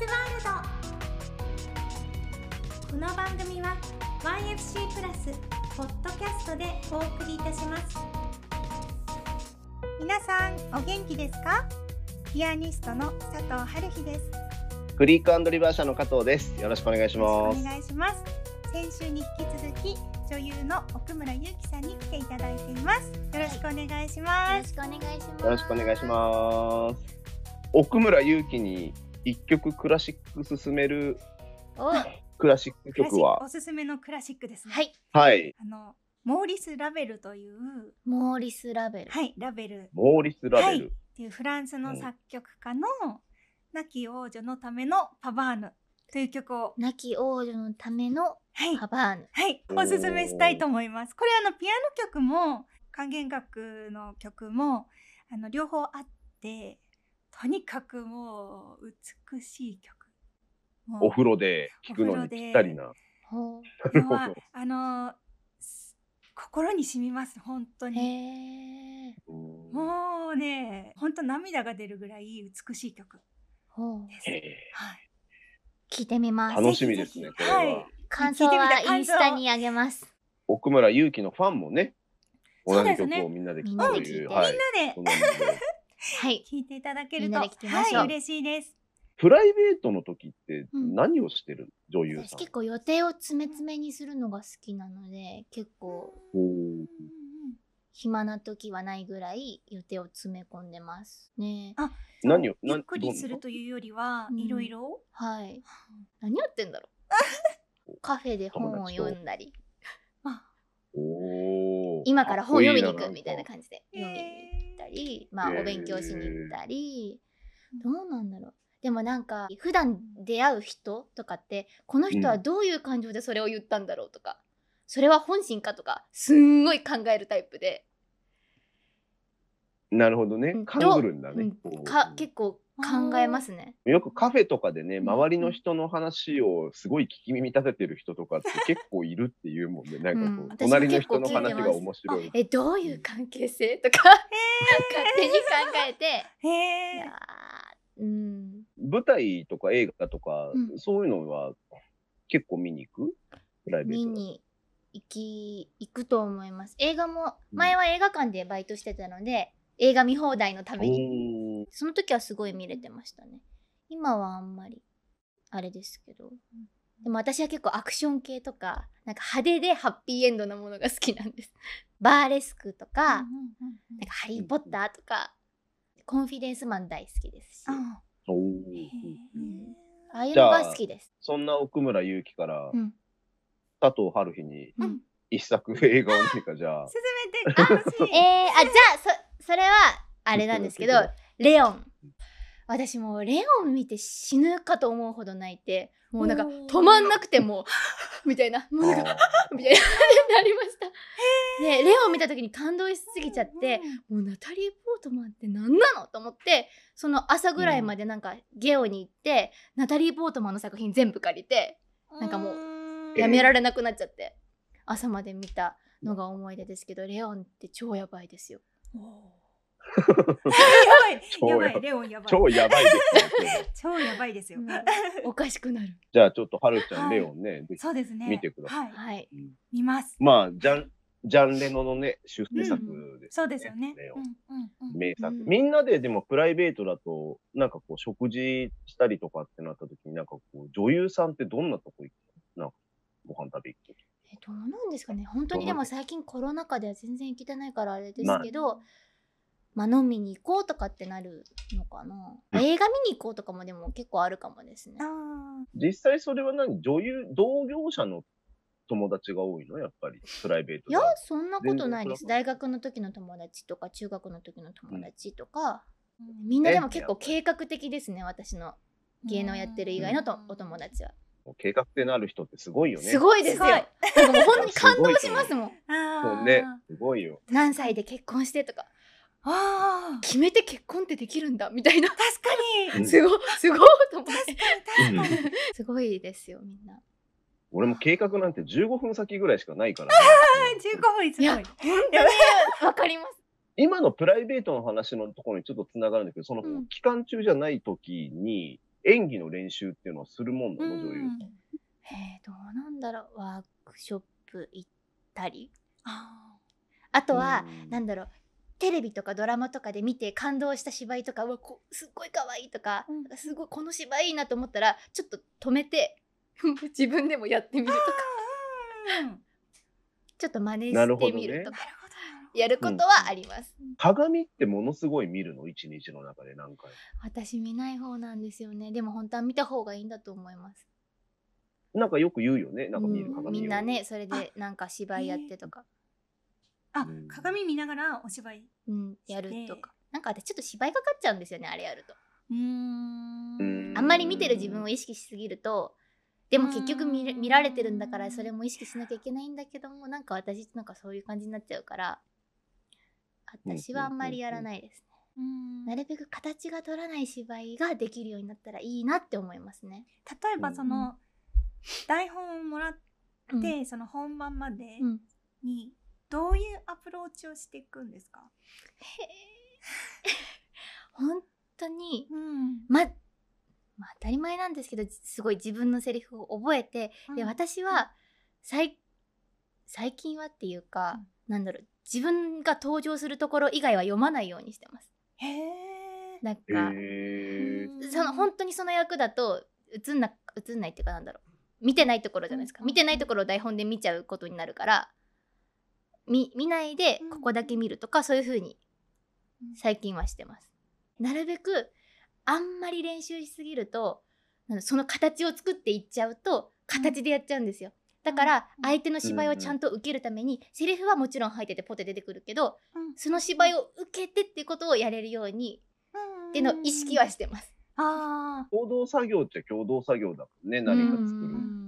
ズワールドこの番組は YFC プラスポッドキャストでお送りいたします皆さんお元気ですか？ピアニストの佐藤春日ですクリークリバー社の加藤です。よろしくお願いします。お願いします先週に引き続き女優の奥村ゆうきさんに来ていただいていますよろしくお願いしよます、ろしくお願いします。よろしくお願いします。奥村祐希に一曲クラシック進めるクラシック曲は、おすすめのクラシックですねい。はい、あのモーリス・ラベルというモーリス・ラベル。はいラベルモーリス・ラベル。っていうフランスの作曲家の亡き王女のためのパバーヌという曲を亡き王女のためのはいパバーヌ。はいおすすめしたいと思います。これあのピアノ曲も管弦楽の曲もあの両方あってとにかくもう美しい曲。お風呂で聴くのにぴったりな。ほ要はあのす心に染みます本当う。に。もうね本当涙が出るぐらい美しい曲。です。へはい。聞いてみます。楽しみですねぜひぜひこれははい。感想はインスタにあげます。奥村祐希のファンもね、同じ曲をみんなで聴くという、で聴いてはい、みんなではい。聞いていただけるとはい嬉しいです。プライベートの時ってうん。何をしてる？女優さん。私結構予定を詰め詰めにするのが好きなので、結構暇な時はないぐらい予定を詰め込んでます。ね。あ何を何ゆっくりするというよりはうん。いろいろ？はい。何やってんだろう？カフェで本を読んだり、今から本読みに行くみたいな感じで読み。に行ったり、まあお勉強しに行ったり、どうなんだろう。でもなんか普段出会う人とかってこの人はどういう感情でそれを言ったんだろうとか、それは本心かとかすんごい考えるタイプで、なるほどね。うん。るんだね。か結構考えますね。よくカフェとかでね、ん。周りの人の話をすごい聞き耳立ててる人とかって 結構いるっていうもんね。なんかこう、うん。隣の人の話が面白い。えどういう関係性とか？勝手に考えて、へいえうん。舞台とか映画とか、うん。そういうのは結構見に行く？プライベート。見に行き行くと思います。映画もうん。前は映画館でバイトしてたので、映画見放題のためにその時はすごい見れてましたね。今はあんまりあれですけど。でも私は結構アクション系とかなんか派手でハッピーエンドなものが好きなんです。バーレスクとか、なんかハリー・ポッターとか、コンフィデンスマン大好きですし、ああ。いうのが好きです。そんな奥村祐希からうん。佐藤春日にうん。一作映画を何かじゃあ、進めて楽しい。えー、あじゃあそそれはあれなんですけどレオン。私もうレオン見て死ぬかと思うほど泣いてもうなんか止まんなくてもう みたいな。もうなんかあ みたいな なりました。でレオン見た時に感動しすぎちゃってもうナタリー・ポートマンって何なの？と思ってその朝ぐらいまでなんかゲオに行って、ナタリー・ポートマンの作品全部借りてなんかもううやめられなくなっちゃって朝まで見たのが思い出ですけどレオンって超やばいですよ やばい。超やばい。レオンやばい。超やばいですね。超やばいですよ。おかしくなる。じゃあちょっと春ちゃん、はい。レオンね、ぜひ。そうですね。見てくださはい。はい。うん見ます。まあ、ジャン、ジャンレノのね、出世作です、そうですよね。名作、うん。みんなででもプライベートだと、なんかこう食事したりとかってなった時に、なんかこう女優さんってどんなとこ行くの？なんかご飯食べ行く時。えどうなんですかね。本当にでも最近コロナ禍では全然行けてないからあれですまあ。けど、まあ、飲みに行こうとかってなるのかな、うん。映画見に行こうとかもでも結構あるかもですね。あ実際それは何？女優、同業者の友達が多いの？やっぱり、プライベートでいやそんなことないです。大学の時の友達とか中学の時の友達とか、ーみんなでもえ結構計画的ですね私の芸能やってる以外のとお友達は、計画性のある人ってすごいよね。すごいですよ。すもう本当に感動しますもん。そうね、すごいよ。何歳で結婚してとか決めて結婚ってできるんだみたいな。確かに。うん。すごいすごい。と思って確かに確かに。すごいですよみんな。俺も計画なんて15分先ぐらいしかないから、ね。十五分すごい。いや本当に。わかります。今のプライベートの話のところにちょっとつながるんだけど、そのうん。期間中じゃない時に、演技の練習っていうのはするもんなの、女優さん。えー、どうなんだろう。ワークショップ行ったり。ああとは、うん。なんだろうテレビとかドラマとかで見て感動した芝居とかうわこすっごい可愛いとか,、うん。すごいこの芝居いいなと思ったらちょっと止めて 自分でもやってみるとか。ーうんちょっと真似してみるとか。なるほどやることはあります、鏡ってものすごい見るの、一日の中で何回？私見ない方なんですよね。でも本当は見た方がいいんだと思います。なんかよく言うよね、なんか見るうん。みんなねそれでなんか芝居やってとか、あうん。鏡見ながらお芝居うん、やるとか。なんか私ちょっと芝居かかっちゃうんですよねあれやると。うーん。うん。あんまり見てる自分を意識しすぎるとでも結局見られてるんだからそれも意識しなきゃいけないんだけどもなんか私なんかそういう感じになっちゃうから私はあんまりやらないですね。うんなるべく形が取らない芝居ができるようになったらいいなって思いますね。例えばその台本をもらって、うん。その本番までうん。にどういうアプローチをしていくんですか、へえ 本当にうん。ままあ当たり前なんですけどすごい自分のセリフを覚えてで私は最最近はっていうか、うん。なんだろう自分が登場するところ以外は読まないようにしてます。へえなんか、その本当にその役だと映んな映んないっていうかなんだろう見てないところじゃないですか、うん。見てないところを台本で見ちゃうことになるから見見ないでうん。ここだけ見るとか、そういう風に最近はしてます。なるべくあんまり練習しすぎるとその形を作っていっちゃうと形でやっちゃうんですよ。だからうん。相手の芝居をちゃんと受けるためにセリフはもちろん入っててポテ出てくるけどうん。その芝居を受けてってことをやれるようにっていうのを意識はしてます。あ共同作業っちゃ共同作業だもんね、何か作る。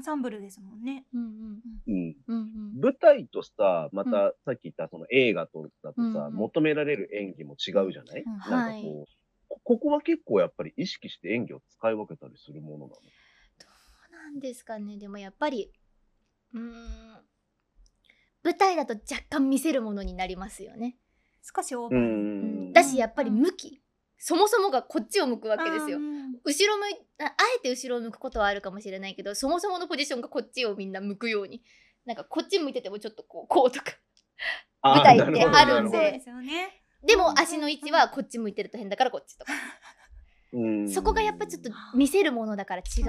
ンサンブルですもんね。うんうん。うん。うん舞台とさ、またさっき言ったその映画とだとさ、うん求められる演技も違うじゃない、うんなんかこう、こここは結構やっぱり意識して演技を使い分けたりするものなの？どうなんですかね。でもやっぱりうーん舞台だと若干見せるものになりますよね。少しオだしやっぱり向きそもそもがこっちを向くわけですよ。う。ん後ろ向いああえて後ろを向くことはあるかもしれないけどそもそものポジションがこっちをみんな向くように。なんかこっち向いててもちょっとこうこうとか舞台ってあるんで。でも足の位置はこっち向いてると変だからこっちとか。うん。そこがやっぱちょっと見せるものだから違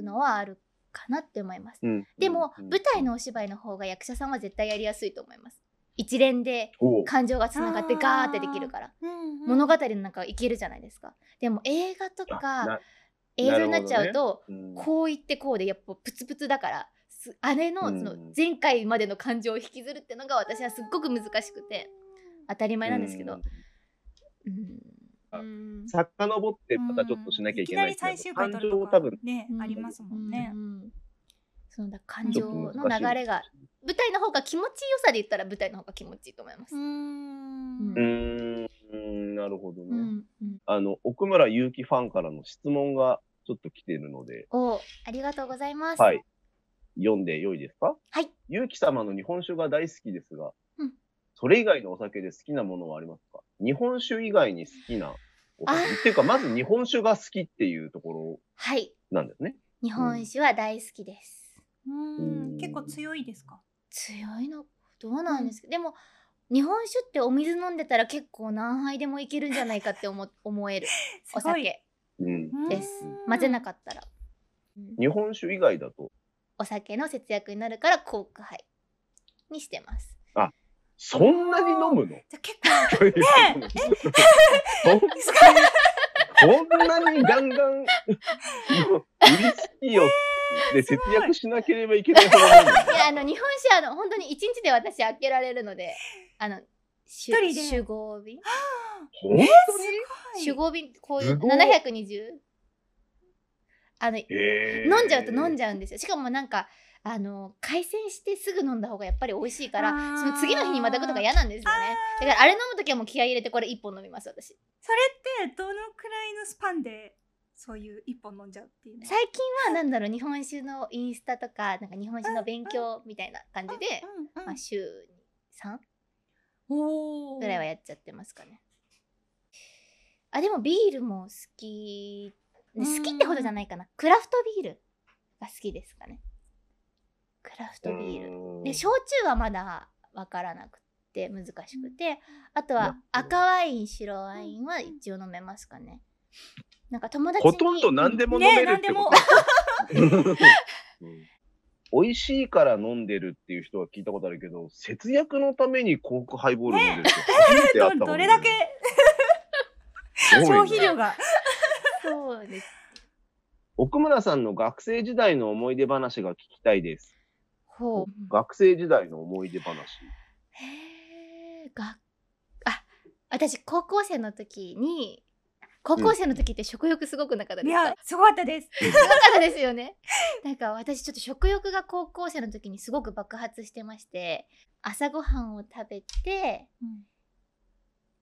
うのはあるかなって思います。うん。でもうん。舞台のお芝居の方が役者さんは絶対やりやすいと思います。一連で感情がつながってガーってできるから。うんうん。物語の中いけるじゃないですか。でも映画とあかな映像になっちゃうと、うん。こう言ってこうでやっぱプツプツだからすあれのそのうん前回までの感情を引きずるってのが私はすっごく難しくて当たり前なんですけど。うん、うん。あうん。遡ってまたちょっとしなきゃいけないきなり最終回感撮るとか情を多分ね、うん。ありますもんね。う、んそのだ感情の流れが舞台の方が気持ちよさで言ったら舞台の方が気持ちいいと思います。うーうん。うーんなるほどね、うんうん。あの奥村祐希ファンからの質問がちょっと来ているので。おありがとうございます。はい。読んでよいですか？はい。祐希様の日本酒が大好きですが、うん。それ以外のお酒で好きなものはありますか？日本酒以外に好きなお酒。っていうかまず日本酒が好きっていうところはい。なんですね。日本酒は大好きです。うん。ん。結構強いですか？強いの？どうなんですか、でも日本酒ってお水飲んでたら結構何杯でもいけるんじゃないかって思思える。お酒。うん。です。うん。混ぜなかったら、うん。日本酒以外だと？お酒の節約になるからコーク杯にしてます。そんなに飲むの？じゃあ結構。というそんなにこんなにガンガンウイスキーをで節約しなければいけないほど飲むのいやあの日本酒あの本当に一日で私開けられるのであのしゅ一人で？酒豪瓶？本当に？酒豪瓶こういうすごい。720あのへー。飲んじゃうと飲んじゃうんですよ。しかもなんかあの海鮮してすぐ飲んだ方がやっぱり美味しいからあー。その次の日にまたくとか嫌なんですよね。だからあれ飲む時はもう気合い入れてこれ1本飲みます私。それってどのくらいのスパンでそういう一本飲んじゃうっていうの最近はなんだろう日本酒のインスタとかなんか日本酒の勉強みたいな感じで、うんうんまあ、週に3おー。ぐらいはやっちゃってますかね。あでもビールも好き、ね好きってほどじゃないかな。クラフトビールが好きですかね。クラフトビール。ーで焼酎はまだ分からなくて難しくてあとは赤ワイン白ワインは一応飲めますかねなんか友達にほとんど何でも飲めるってこと、うん。美味しいから飲んでるっていう人は聞いたことあるけど、節約のためにコークハイボール飲んでるって初めて会ったどもんどれだけ消費量が。そうです。奥村さんの学生時代の思い出話が聞きたいです。ほう。学生時代の思い出話。へえがあ私高校生の時に高校生の時って食欲すごくなかったいですか、やすごかったです。すごかったですよね。なんか私ちょっと食欲が高校生の時にすごく爆発してまして朝ごはんを食べて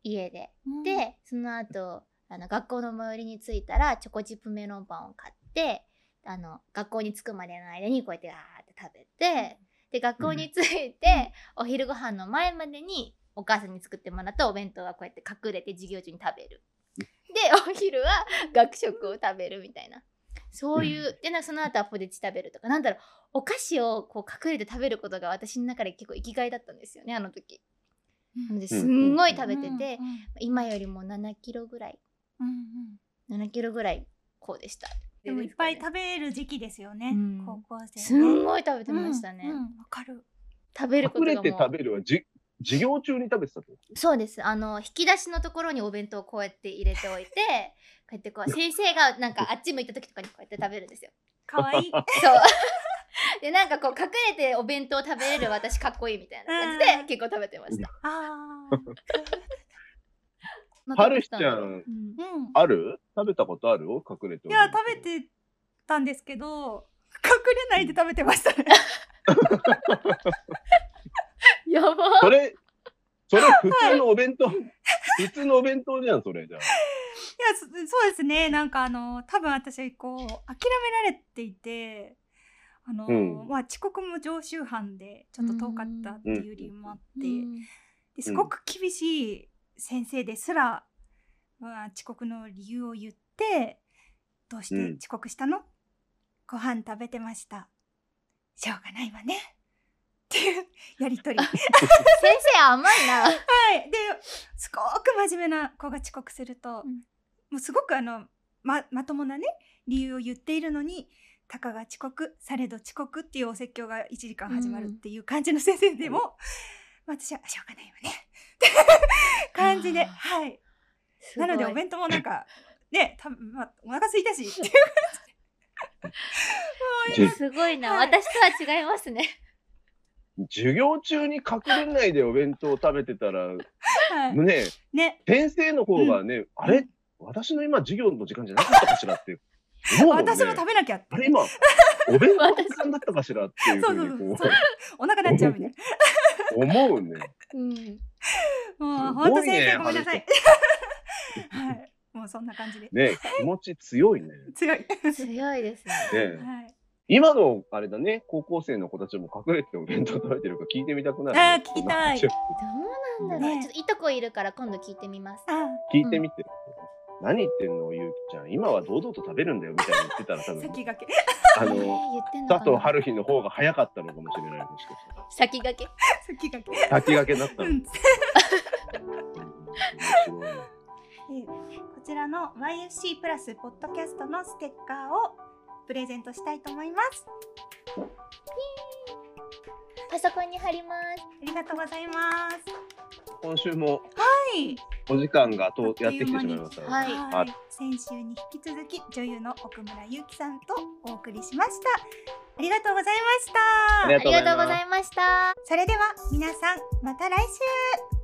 家で。でその後あの学校の最寄りに着いたらチョコチップメロンパンを買ってあの学校に着くまでの間にこうやってガーって食べてで学校に着いて、お昼ご飯の前までにお母さんに作ってもらったお弁当はこうやって隠れて授業中に食べる。で お昼は学食を食べるみたいな。そういうでなその後はポテチ食べるとか。なんだろうお菓子をこう隠れて食べることが私の中で結構生きがいだったんですよねあの時。なのですんごい食べてて、今よりも7キロぐらい。7キロぐらいこうでした。でもいっぱい食べる時期ですよね、うん。高校生ね。すんごい食べてましたね、うんうん。わかる。食べること隠れてがもう食べるはじ授業中に食べてたってこそうです。あの引き出しのところにお弁当をこうやって入れておいて こうやってこう先生がなんかあっち向いた時とかにこうやって食べるんですよ。かわい。い そう。でなんかこう隠れてお弁当食べれる私かっこいいみたいな感じうん。で結構食べてました。あとはるひちゃん、うん。ある？食べたことある？隠れていや食べてたんですけど隠れないで食べてましたねやば。それ、それ普通のお弁当、普通のお弁当じゃん、それじゃあ。いやそそうですね。なんかあの多分私こう諦められていてあの、うん。まあ、遅刻も常習犯でちょっと遠かったっていう理由もあって、うんですごく厳しい先生ですら、まあ、遅刻の理由を言って「どうしてうん。遅刻したの？ご飯食べてました。しょうがないわね」っていうやり取り。先生甘いな。はい。ですごく真面目な子が遅刻すると、うん。もうすごくあのままともなね理由を言っているのにたかが遅刻されど遅刻っていうお説教が1時間始まるっていう感じの先生でも、まあ私はしょうがないわね。って感じではい。ない。のでお弁当もなんか ねたまあ、お腹空いたしっていうじ すごいな、はい。私とは違いますね授業中に隠れないでお弁当を食べてたら、はい。ね、ね。先生の方がね、あれ？私の今授業の時間じゃなかったかしらって思う。もんね。私も食べなきゃって。あれ今、お弁当の時間だったかしらっていうふそう。そううにこそう。そう。お腹なっちゃうみたいなう。思うね。うん。もう本当先生ごめんなさい。はい。もうそんな感じで。ね気持ち強いね。強い。強いですね。ね。はい今のあれだね、高校生の子たちも隠れてお弁当食べてるか聞いてみたくなる、あー聞きたい。どうなんだろう、ね。ちょっといとこいるから今度聞いてみます。あ聞いてみて。何言ってんの、ゆうきちゃん。今は堂々と食べるんだよみたいに言ってたら多分、先駆け。あの、佐藤春日の方が早かったのかもしれない。もしかしたら。先駆け。先駆け。先駆けだったの？うん。こちらの YFC プラスポッドキャストのステッカーをプレゼントしたいと思います。パソコンに貼ります。ありがとうございます。今週もはい。お時間がとやってきてしまいました。はい。はい。先週に引き続き女優の奥村ゆうきさんとお送りしました。ありがとうございました。ありありがとうございます。がとうございました。それでは皆さんまた来週